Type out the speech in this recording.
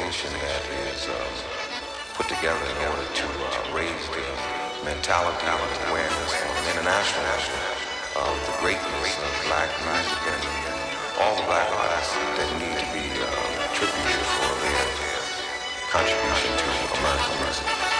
that is uh, put together in order to uh, raise the mentality and awareness on an international level of the greatness of black music and all the black artists that need to be uh, attributed for their contribution to American music.